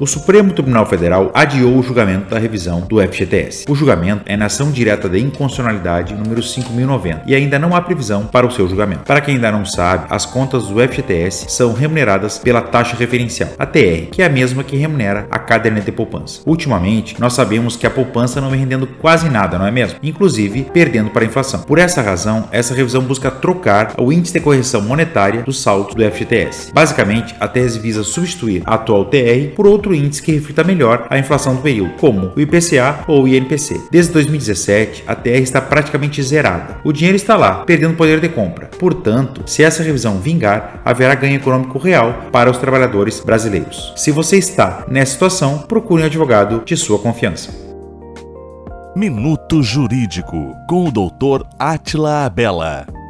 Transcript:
O Supremo Tribunal Federal adiou o julgamento da revisão do FGTS. O julgamento é na ação direta de inconstitucionalidade número 5090 e ainda não há previsão para o seu julgamento. Para quem ainda não sabe, as contas do FGTS são remuneradas pela taxa referencial, a TR, que é a mesma que remunera a caderneta de poupança. Ultimamente, nós sabemos que a poupança não vem rendendo quase nada, não é mesmo? Inclusive, perdendo para a inflação. Por essa razão, essa revisão busca trocar o índice de correção monetária do saldo do FGTS. Basicamente, a tese visa substituir a atual TR por outro outro índice que reflita melhor a inflação do período, como o IPCA ou o INPC. Desde 2017, a TR está praticamente zerada. O dinheiro está lá, perdendo poder de compra. Portanto, se essa revisão vingar, haverá ganho econômico real para os trabalhadores brasileiros. Se você está nessa situação, procure um advogado de sua confiança. Minuto Jurídico com o Dr. Atila Abela.